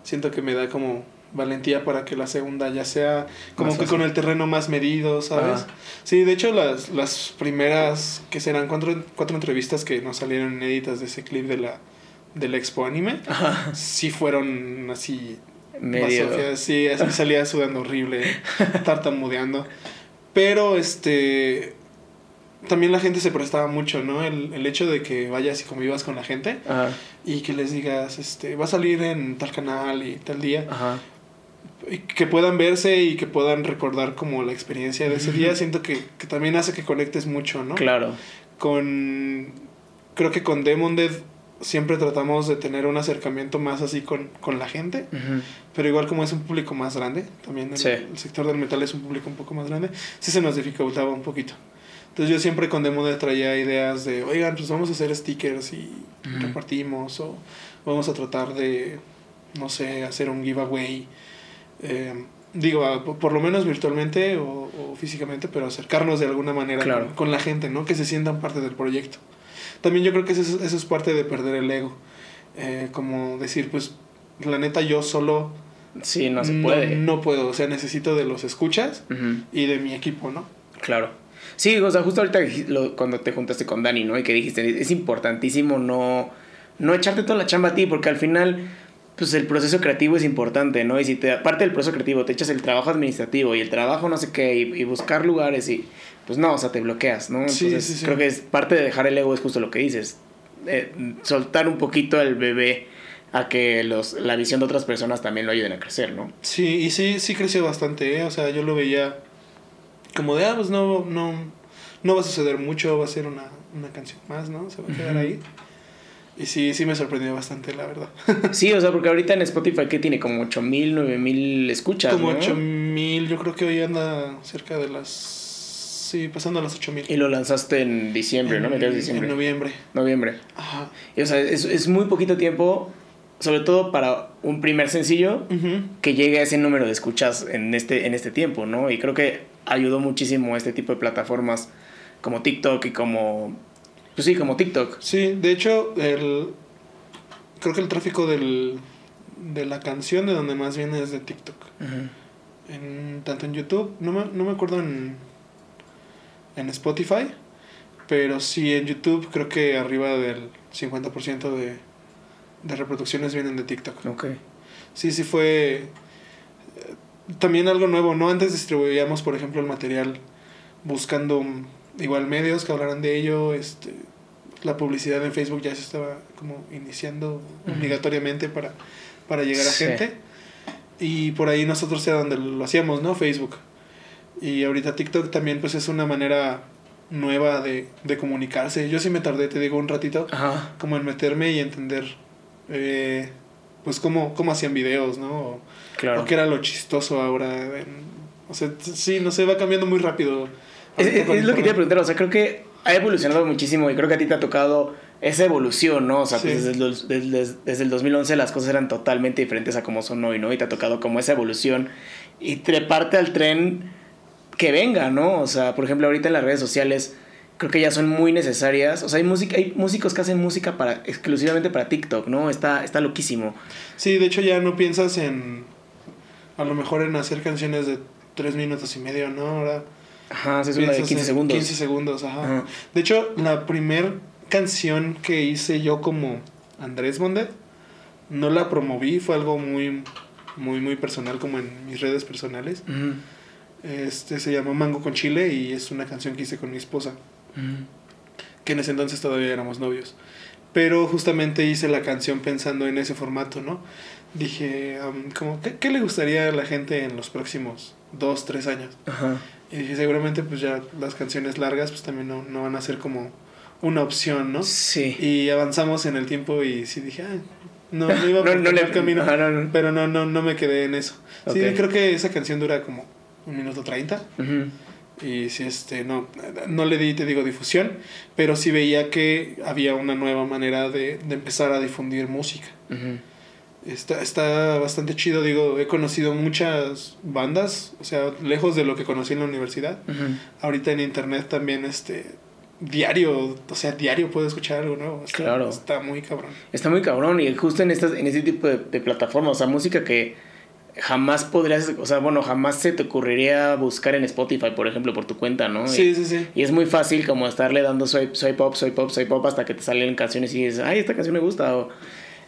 S2: siento que me da como valentía para que la segunda ya sea como que con el terreno más medido, ¿sabes? Sí, de hecho las, las primeras, que serán cuatro, cuatro entrevistas que nos salieron inéditas de ese clip de la, del Expo Anime, sí fueron así... Medio. sí, así salía sudando horrible, tartamudeando. Pero este también la gente se prestaba mucho, ¿no? El, el hecho de que vayas y convivas con la gente y que les digas, este, va a salir en tal canal y tal día. Ajá. Y que puedan verse y que puedan recordar como la experiencia de ese día, siento que, que, también hace que conectes mucho, ¿no?
S1: Claro.
S2: Con, creo que con Demon Dead siempre tratamos de tener un acercamiento más así con, con la gente, pero igual como es un público más grande, también el, el, sector del metal es un público un poco más grande, sí se nos dificultaba un poquito. Entonces yo siempre con Demo traía ideas de, oigan, pues vamos a hacer stickers y repartimos, o vamos a tratar de, no sé, hacer un giveaway. Eh, digo, por lo menos virtualmente o, físicamente, pero acercarnos de alguna manera con, la gente, ¿no? Que se sientan parte del proyecto. También yo creo que eso, eso es parte de perder el ego. Eh, como decir, pues, la neta, yo solo...
S1: Sí, no se puede.
S2: No, puedo, o sea, necesito de los escuchas y de mi equipo, ¿no?
S1: Claro. Sí, o sea, justo ahorita cuando te juntaste con Dani, ¿no? Y que dijiste, es importantísimo no, no echarte toda la chamba a ti, porque al final, pues el proceso creativo es importante, ¿no? Y si te, aparte del proceso creativo, te echas el trabajo administrativo y el trabajo no sé qué, y, buscar lugares y, pues no, o sea, te bloqueas, ¿no? Entonces, sí, sí, creo que es parte de dejar el ego es justo lo que dices. Eh, soltar un poquito al bebé a que los, la visión de otras personas también lo ayuden a crecer, ¿no?
S2: Sí, y sí, sí creció bastante, ¿eh? O sea, yo lo veía como de, ah, pues no, no, no va a suceder mucho, va a ser una, una canción más, ¿no? Se va a quedar ahí. Y sí, sí me sorprendió bastante, la verdad.
S1: sí, o sea, porque ahorita en Spotify, ¿qué tiene? Como 8000, 9000 escuchas.
S2: Como 8000, yo creo que hoy anda cerca de las. Sí, pasando a las 8000.
S1: Y lo lanzaste en diciembre, ¿no?
S2: diciembre. En noviembre.
S1: Noviembre. Ajá. Y, o sea, es, es muy poquito tiempo, sobre todo para un primer sencillo, que llegue a ese número de escuchas en este, en este tiempo, ¿no? Y creo que ayudó muchísimo este tipo de plataformas como TikTok y como... Pues sí, como TikTok.
S2: Sí, de hecho, el, creo que el tráfico del, de la canción de donde más viene es de TikTok. en, tanto en YouTube, no me, no me acuerdo en, en Spotify, pero sí en YouTube creo que arriba del 50% de, de reproducciones vienen de TikTok.
S1: Ok.
S2: Sí, sí fue también algo nuevo, ¿no? Antes distribuíamos, por ejemplo, el material buscando igual medios que hablaran de ello, este la publicidad en Facebook ya se estaba como iniciando obligatoriamente para, para llegar a gente. Y por ahí nosotros era donde lo hacíamos, ¿no? Facebook. Y ahorita TikTok también pues es una manera nueva de, de comunicarse. Yo sí me tardé, te digo, un ratito, como en meterme y entender eh, pues cómo, cómo hacían videos, ¿no? Claro. O qué era lo chistoso ahora. o sea, sí, no sé, va cambiando muy rápido.
S1: Es, lo que te iba a preguntar, o sea, creo que ha evolucionado muchísimo y creo que a ti te ha tocado esa evolución, ¿no? O sea, pues desde, el, desde, desde, el 2011 las cosas eran totalmente diferentes a como son hoy, ¿no? Y te ha tocado como esa evolución y treparte al tren que venga, ¿no? O sea, por ejemplo, ahorita en las redes sociales creo que ya son muy necesarias. O sea, hay, música, hay músicos que hacen música para exclusivamente para TikTok, ¿no? Está, está loquísimo.
S2: Sí, de hecho ya no piensas en a lo mejor en hacer canciones de tres minutos y medio, ¿no? Ahora.
S1: Ajá, es una de 15 segundos.
S2: 15 segundos, ajá. De hecho, la primer canción que hice yo como Andrés Mondet, no la promoví, fue algo muy, muy, muy personal, como en mis redes personales. Este se llama Mango con Chile y es una canción que hice con mi esposa. Que en ese entonces todavía éramos novios. Pero justamente hice la canción pensando en ese formato, ¿no? dije, como, ¿qué, le gustaría a la gente en los próximos dos, tres años? Y dije, seguramente pues ya las canciones largas pues también no, no van a ser como una opción, ¿no?
S1: Sí.
S2: Y avanzamos en el tiempo y sí dije, no, no iba por el camino, pero no, no, no me quedé en eso. Sí, creo que esa canción dura como un minuto treinta. Y sí, este, no, no le di, te digo, difusión, pero sí veía que había una nueva manera de, de empezar a difundir música. Está, está bastante chido, digo, he conocido muchas bandas, o sea, lejos de lo que conocí en la universidad. Ahorita en internet también, este, diario, o sea, diario puedo escuchar algo nuevo. Está,
S1: Claro.
S2: Está muy cabrón.
S1: Está muy cabrón y justo en, estas, en este tipo de, de plataformas, o sea, música que jamás podrías, o sea, bueno, jamás se te ocurriría buscar en Spotify, por ejemplo, por tu cuenta, ¿no?
S2: Sí,
S1: y,
S2: sí, sí.
S1: y es muy fácil como estarle dando swipe, swipe up, swipe up, swipe up hasta que te salen canciones y dices, ay, esta canción me gusta. O,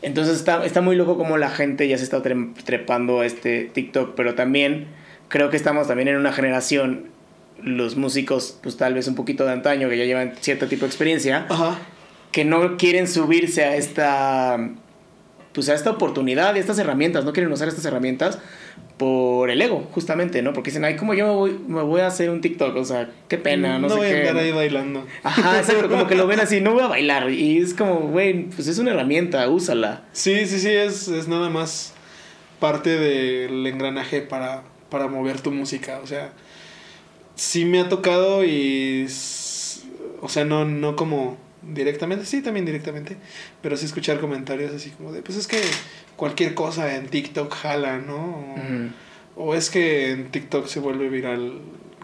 S1: entonces está, está muy loco como la gente ya se está tre- trepando a este TikTok, pero también creo que estamos también en una generación, los músicos, pues tal vez un poquito de antaño, que ya llevan cierto tipo de experiencia,
S2: Ajá.
S1: que no quieren subirse a esta pues a esta oportunidad y estas herramientas, no quieren usar estas herramientas por el ego, justamente, ¿no? Porque dicen, ay, ¿cómo yo me voy, me voy a hacer un TikTok? O sea, qué pena, no, sé
S2: voy a andar ahí bailando.
S1: Ajá, exacto, como que lo ven así, no voy a bailar. Y es como, güey, pues es una herramienta, úsala.
S2: Sí, sí, sí, es, es nada más parte del engranaje para, para mover tu música. O sea, sí me ha tocado y... O sea, no, no como directamente, sí, también directamente, pero sí escuchar comentarios así como de, pues es que cualquier cosa en TikTok jala, ¿no? O, es que en TikTok se vuelve viral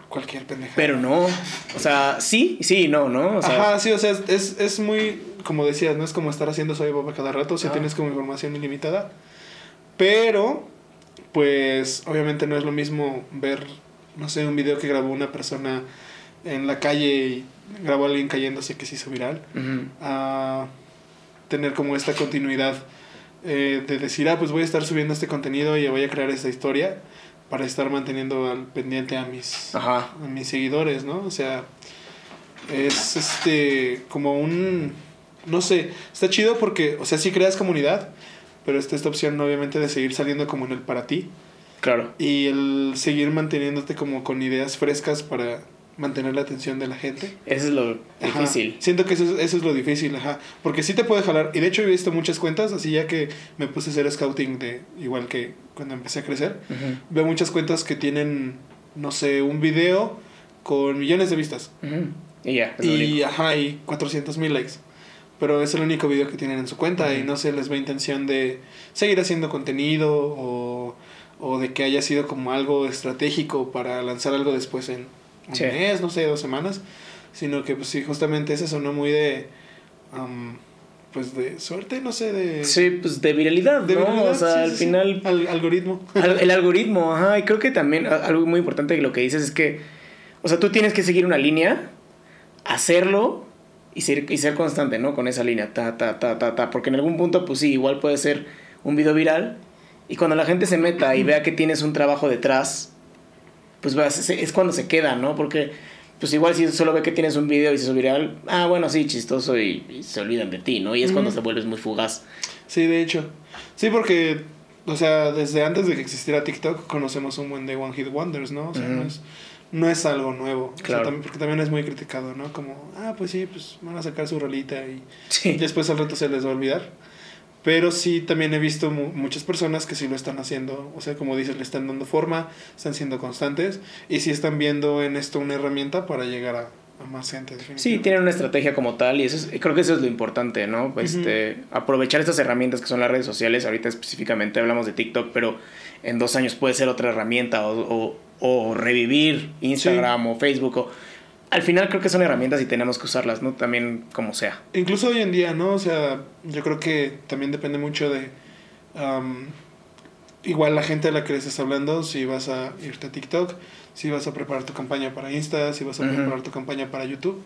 S2: cualquier pendeja.
S1: Pero no, o sea, sí, sí, y no, ¿no? O sea,
S2: Ajá, sí, o sea, es, es muy, como decías, no es como estar haciendo soy boba cada rato, o sea,
S1: Ajá.
S2: tienes como información ilimitada. Pero, pues, obviamente no es lo mismo ver, no sé, un video que grabó una persona en la calle y grabó a alguien cayéndose que se hizo viral, a tener como esta continuidad eh, de decir, ah, pues voy a estar subiendo este contenido y voy a crear esta historia para estar manteniendo al pendiente a mis,
S1: Ajá.
S2: a mis seguidores, ¿no? O sea, es este como un no sé, está chido porque, o sea, sí creas comunidad, pero está esta opción obviamente de seguir saliendo como en el para ti
S1: Claro.
S2: y el seguir manteniéndote como con ideas frescas para mantener la atención de la gente.
S1: Eso es lo
S2: Ajá.
S1: difícil.
S2: Siento que eso es, eso es lo difícil, ajá. Porque sí te puede jalar. Y de hecho he visto muchas cuentas, así ya que me puse a hacer scouting de igual que cuando empecé a crecer. Veo muchas cuentas que tienen, no sé, un video con millones de vistas.
S1: Y ya, es
S2: Y,
S1: único.
S2: ajá, y 400 mil likes. Pero es el único video que tienen en su cuenta y no se les ve intención de seguir haciendo contenido o, o de que haya sido como algo estratégico para lanzar algo después en un
S1: Sí.
S2: mes, no sé, dos semanas. Sino que, pues sí, justamente ese sonó muy de. pues de suerte, no sé, de.
S1: Sí, pues de viralidad,
S2: de
S1: ¿no?
S2: viralidad,
S1: o sea,
S2: sí,
S1: al
S2: sí,
S1: final
S2: Al- algoritmo.
S1: Al- El algoritmo, ajá, y creo que también algo muy importante que lo que dices es que, o sea, tú tienes que seguir una línea, hacerlo y ser, y ser constante, ¿no? Con esa línea, ta, ta, ta, ta, ta, porque en algún punto, pues sí, igual puede ser un video viral y cuando la gente se meta y vea que tienes un trabajo detrás, pues vas- es es cuando se queda, ¿no? Porque, pues igual si solo ve que tienes un video y se viral, ah, bueno, sí, chistoso y, y se olvidan de ti, ¿no? Y es cuando se vuelves muy fugaz.
S2: Sí, de hecho. Sí, porque, o sea, desde antes de que existiera TikTok conocemos un buen de One Hit Wonders, ¿no? O sea, no, es, no es algo nuevo. O sea,
S1: Claro.
S2: también- porque también es muy criticado, ¿no? Como, ah, pues sí, pues van a sacar su rolita y
S1: Sí.
S2: después al rato se les va a olvidar. Pero sí, también he visto mu- muchas personas que sí lo están haciendo. O sea, como dices, le están dando forma, están siendo constantes y sí están viendo en esto una herramienta para llegar a, a más gente.
S1: Sí, tienen una estrategia como tal y eso es- creo que eso es lo importante, ¿no? Pues, este, aprovechar estas herramientas que son las redes sociales, ahorita específicamente hablamos de TikTok, pero en dos años puede ser otra herramienta o, o- o revivir Instagram o Facebook. O, al final creo que son herramientas y tenemos que usarlas, ¿no? También como sea.
S2: Incluso hoy en día, ¿no? O sea, yo creo que también depende mucho de... am, igual la gente a la que le estás hablando, si vas a irte a TikTok, si vas a preparar tu campaña para Insta, si vas a preparar tu campaña para YouTube,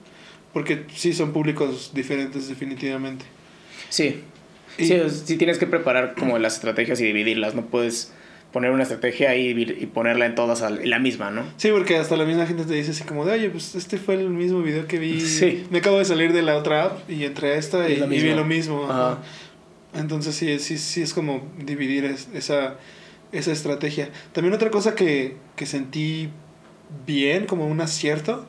S2: porque sí son públicos diferentes definitivamente.
S1: Sí.
S2: Y-
S1: Sí, sí tienes que preparar como las estrategias y dividirlas, no puedes poner una estrategia y, y ponerla en todas la misma, ¿no?
S2: Sí, porque hasta la misma gente te dice así como de, oye, pues este fue el mismo video que vi.
S1: Sí.
S2: Me acabo de salir de la otra app y entré a esta
S1: Es
S2: y, vi lo mismo. ajá. Entonces sí, sí, sí es como dividir es- esa, esa estrategia. También otra cosa que, que sentí bien, como un acierto,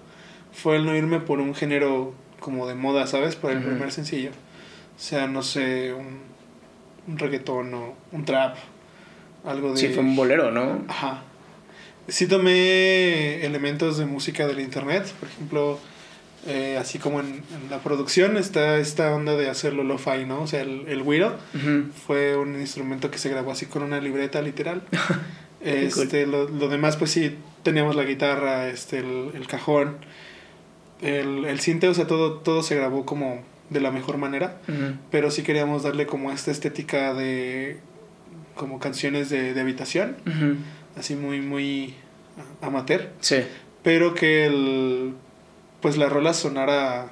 S2: fue el no irme por un género como de moda, ¿sabes? Por el primer sencillo. O sea, no sé, un, un reggaetón o un trap, algo de...
S1: Sí, fue un bolero, ¿no?
S2: Ajá. sí tomé elementos de música del internet, por ejemplo, eh, así como en, la producción está esta onda de hacerlo lo-fi, ¿no? O sea, el, el güiro fue un instrumento que se grabó así con una libreta literal. este, lo, lo, demás, pues sí, teníamos la guitarra, este, el, el cajón, el, el cinte, o sea, todo, todo se grabó como de la mejor manera, pero sí queríamos darle como esta estética de como canciones de, de habitación, así muy, muy amateur. Sí. Pero que el, pues la rola sonara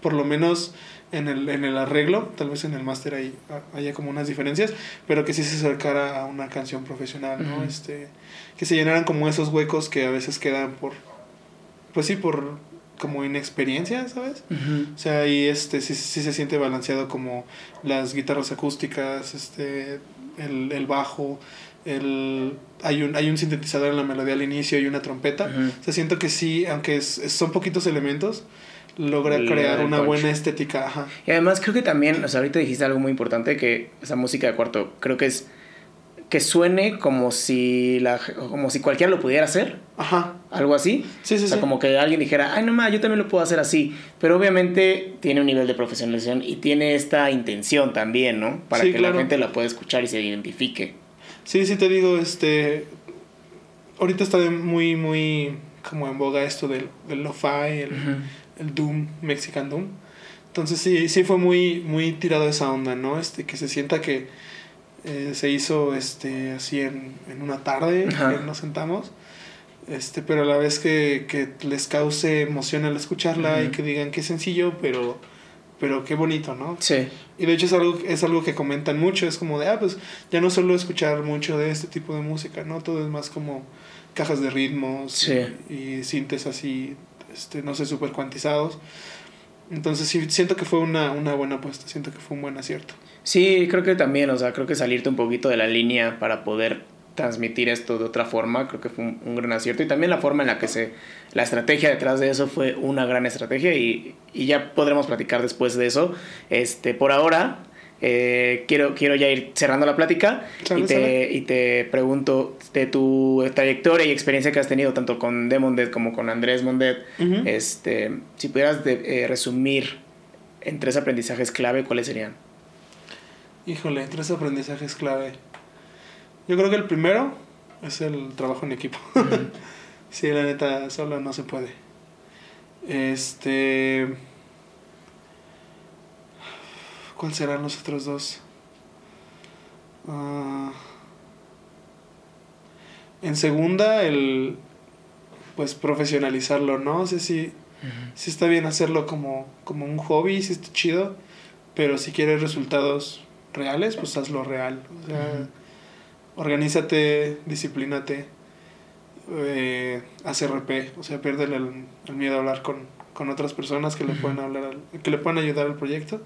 S2: por lo menos en el, en el arreglo, tal vez en el máster hay, haya como unas diferencias, pero que sí se acercara a una canción profesional, ¿no? este, que se llenaran como esos huecos que a veces quedan por, pues sí, por como inexperiencia, ¿sabes? O sea, y este sí, sí se siente balanceado como las guitarras acústicas, este, el, el bajo, el, hay, un, hay un sintetizador en la melodía al inicio y una trompeta. O sea, siento que sí, aunque son poquitos elementos, logra crear una buena estética. Ajá.
S1: Y además creo que también, o sea, ahorita dijiste algo muy importante, que esa música de cuarto, creo que es que suene como si la como si cualquiera lo pudiera hacer. Ajá. Algo así. Sí, sí, o sea, como que alguien dijera, ay, no más, yo también lo puedo hacer así. Pero obviamente tiene un nivel de profesionalización y tiene esta intención también, ¿no? Para que la gente la pueda escuchar y se identifique.
S2: Sí, sí, te digo, este. Ahorita está muy, muy como en boga esto del, del lo-fi, el, el Doom, Mexican Doom. Entonces sí, sí fue muy, muy tirado esa onda, ¿no? Este, que se sienta que eh, se hizo este, así en, en una tarde, que nos sentamos. Este, pero a la vez que, que les cause emoción al escucharla y que digan que sencillo, pero pero qué bonito, ¿no? Sí. Y de hecho es algo, es algo que comentan mucho, es como de, ah, pues ya no solo escuchar mucho de este tipo de música, ¿no? Todo es más como cajas de ritmos y, y sintes así, este, no sé, súper cuantizados. Entonces sí, siento que fue una, una buena apuesta, siento que fue un buen acierto.
S1: Sí, creo que también, o sea, creo que salirte un poquito de la línea para poder transmitir esto de otra forma, creo que fue un, gran acierto. Y también la forma en la que se, la estrategia detrás de eso fue una gran estrategia y, y ya podremos platicar después de eso. Este, por ahora, eh, quiero, quiero ya ir cerrando la plática y, te, y te pregunto de tu trayectoria y experiencia que has tenido tanto con Demondet como con Andrés Mondet, este, si pudieras de, eh, resumir en tres aprendizajes clave, ¿cuáles serían?
S2: Híjole, tres aprendizajes clave. Yo creo que el primero es el trabajo en equipo. sí, la neta, solo no se puede. Este. ¿Cuáles serán los otros dos? Ah, en segunda, el. Pues profesionalizarlo, ¿no? O sea, sí, está bien hacerlo como, como un hobby, sí está chido. Pero si quieres resultados reales, pues hazlo real. O sea organízate, disciplínate, eh, haz RP, o sea, pierde el, miedo a hablar con, otras personas que le, pueden hablar que le puedan ayudar al proyecto.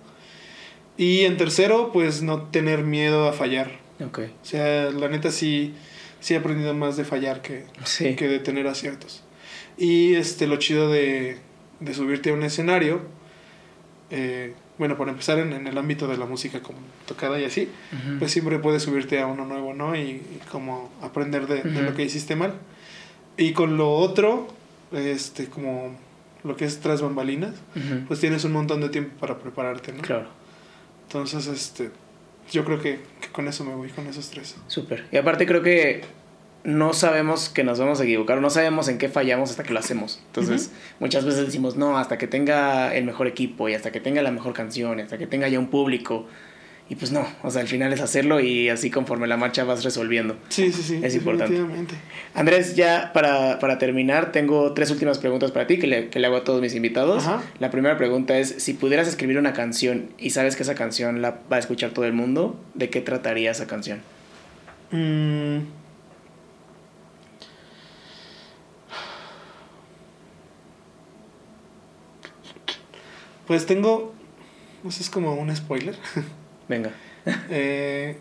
S2: Y en tercero, pues no tener miedo a fallar. Okay. O sea, la neta sí, sí he aprendido más de fallar que, que de tener aciertos. Y este, lo chido de, de subirte a un escenario, eh, bueno, por empezar en, en, el ámbito de la música como tocada y así, pues siempre puedes subirte a uno nuevo, ¿no? Y, como aprender de, de, lo que hiciste mal. Y con lo otro, este, como lo que es tras bambalinas, pues tienes un montón de tiempo para prepararte, ¿no? Claro. Entonces, este, yo creo que, que con eso me voy, con esos tres.
S1: Súper. Y aparte creo que no sabemos que nos vamos a equivocar, no sabemos en qué fallamos hasta que lo hacemos. Entonces, muchas veces decimos, no, hasta que tenga el mejor equipo y hasta que tenga la mejor canción, y hasta que tenga ya un público. Y pues no, o sea, al final es hacerlo y así conforme la marcha vas resolviendo.
S2: Sí, sí, sí.
S1: Es importante. Andrés, ya para, para, terminar, tengo tres últimas preguntas para ti que le, que le hago a todos mis invitados. La primera pregunta es, si pudieras escribir una canción y sabes que esa canción la va a escuchar todo el mundo, ¿de qué trataría esa canción? Mmm
S2: Pues tengo. Pues es como un spoiler.
S1: Venga.
S2: eh,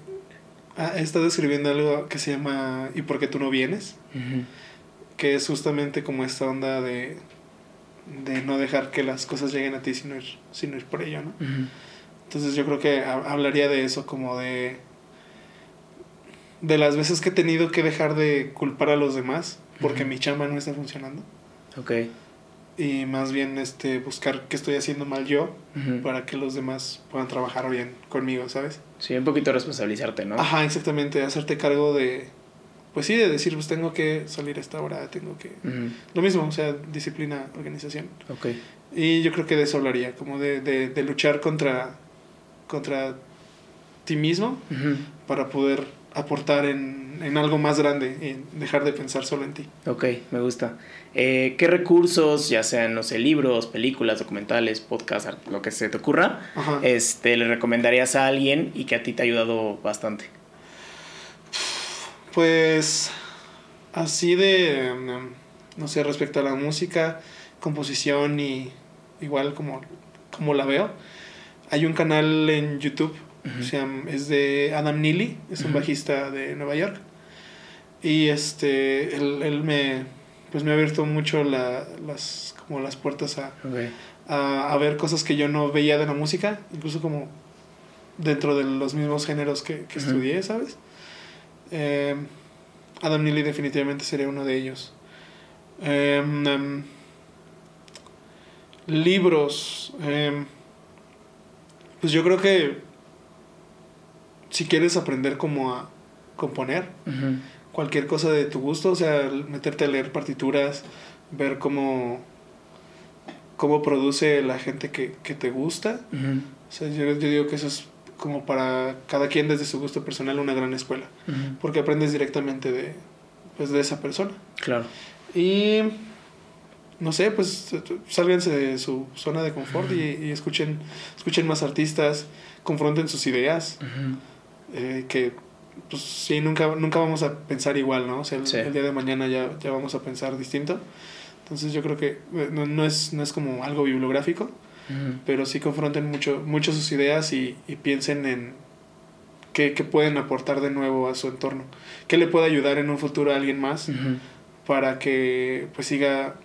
S2: he estado escribiendo algo que se llama ¿Y por qué tú no vienes? Que es justamente como esta onda de, de no dejar que las cosas lleguen a ti sino ir, sino ir por ello, ¿no? Entonces yo creo que hablaría de eso como de de las veces que he tenido que dejar de culpar a los demás porque mi chamba no está funcionando.
S1: Ok.
S2: Y más bien este buscar qué estoy haciendo mal yo para que los demás puedan trabajar bien conmigo, ¿sabes?
S1: Sí, un poquito responsabilizarte, ¿no?
S2: Ajá, exactamente, hacerte cargo de pues sí, de decir, pues tengo que salir a esta hora, tengo que... Lo mismo, o sea, disciplina, organización.
S1: Ok.
S2: Y yo creo que de eso hablaría, como de, de, de luchar contra, contra ti mismo para poder aportar en, en, algo más grande y dejar de pensar solo en ti.
S1: Ok, me gusta. Eh, ¿Qué recursos, ya sean, no sé, libros, películas, documentales, podcasts, lo que se te ocurra, este, le recomendarías a alguien y que a ti te ha ayudado bastante?
S2: Pues así de, no sé, respecto a la música, composición y igual como, como la veo, hay un canal en YouTube, es de Adam Neely, es un bajista de Nueva York. Y este, él, él, me, pues me ha abierto mucho la, las, como las puertas a, a, a, ver cosas que yo no veía de la música, incluso como dentro de los mismos géneros que, que estudié, ¿sabes? Eh, Adam Neely definitivamente sería uno de ellos. Em, em, libros. Em, pues yo creo que si quieres aprender cómo a componer, cualquier cosa de tu gusto, o sea, meterte a leer partituras, ver cómo, cómo produce la gente que, que te gusta. O sea, yo, yo digo que eso es como para cada quien desde su gusto personal una gran escuela, porque aprendes directamente de, pues, de esa persona.
S1: Claro.
S2: Y no sé, pues sálganse de su zona de confort y, escuchen, escuchen más artistas, confronten sus ideas, eh, que pues sí, nunca, nunca vamos a pensar igual, ¿no? O sea, el, día de mañana ya, ya vamos a pensar distinto. Entonces yo creo que eh, no, no, es, no es como algo bibliográfico, pero sí confronten mucho, mucho sus ideas y, y piensen en qué, pueden aportar de nuevo a su entorno, qué le puede ayudar en un futuro a alguien más para que pues siga,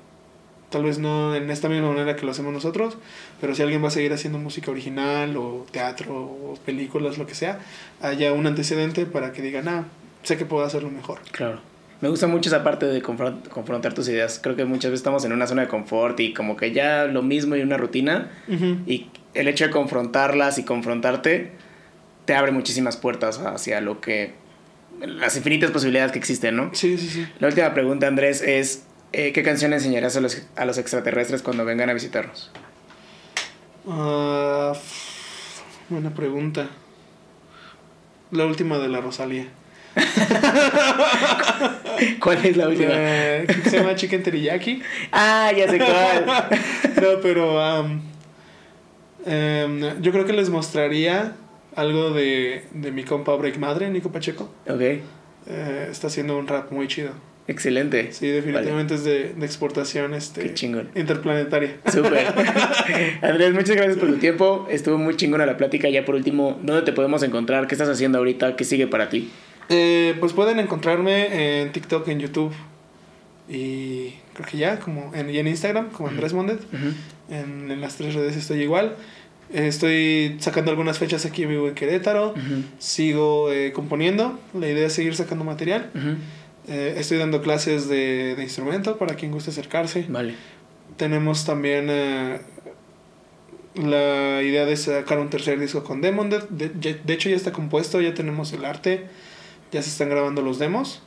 S2: tal vez no en esta misma manera que lo hacemos nosotros, pero si alguien va a seguir haciendo música original o teatro o películas, lo que sea, haya un antecedente para que digan, ah, sé que puedo hacerlo mejor.
S1: Claro. Me gusta mucho esa parte de confrontar tus ideas. Creo que muchas veces estamos en una zona de confort y como que ya lo mismo y una rutina. Y el hecho de confrontarlas y confrontarte te abre muchísimas puertas hacia lo que... las infinitas posibilidades que existen, ¿no?
S2: Sí, sí, sí.
S1: La última pregunta, Andrés, es eh, ¿qué canción enseñarás a los, a los extraterrestres cuando vengan a visitarnos?
S2: Uh, buena pregunta. La última de la Rosalía.
S1: ¿Cuál es la última?
S2: Eh, se llama Chicken Teriyaki.
S1: Ah, ya sé cuál.
S2: no, pero um, um, yo creo que les mostraría algo de, de mi compa Break Madre, Nico Pacheco.
S1: Ok.
S2: Eh, está haciendo un rap muy chido.
S1: Excelente.
S2: Sí, definitivamente es de, de, exportación este,
S1: Qué chingón.
S2: interplanetaria.
S1: Súper. Andrés, muchas gracias por tu tiempo. Estuvo muy chingona la plática. Ya por último, ¿dónde te podemos encontrar? ¿Qué estás haciendo ahorita? ¿Qué sigue para ti?
S2: Eh, pues pueden encontrarme en TikTok, en YouTube y creo que ya, como en, y en Instagram, como Andrés Mondet. en, en, las tres redes estoy igual. Estoy sacando algunas fechas aquí vivo en Querétaro. Sigo eh, componiendo. La idea es seguir sacando material. Eh, estoy dando clases de, de, instrumento para quien guste acercarse.
S1: Vale.
S2: Tenemos también la idea de sacar un tercer disco con Demon. De, de, hecho, ya está compuesto, ya tenemos el arte ya se están grabando los demos.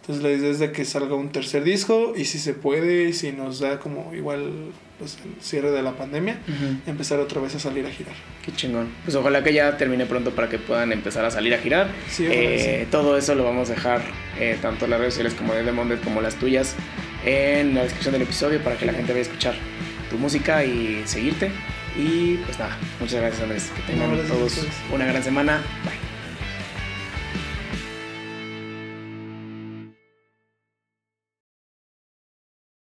S2: Entonces la idea es de que salga un tercer disco y si se puede, si nos da como igual pues, el cierre de la pandemia, empezar otra vez a salir a girar.
S1: Qué chingón. Pues ojalá que ya termine pronto para que puedan empezar a salir a girar.
S2: Sí,
S1: eh,
S2: sí.
S1: Todo eso lo vamos a dejar, eh, tanto las redes sociales como de Demondet como las tuyas, en la descripción del episodio para que la gente vaya a escuchar tu música y seguirte. Y pues nada, muchas gracias Andrés. Que tengan
S2: no,
S1: todos una gran semana.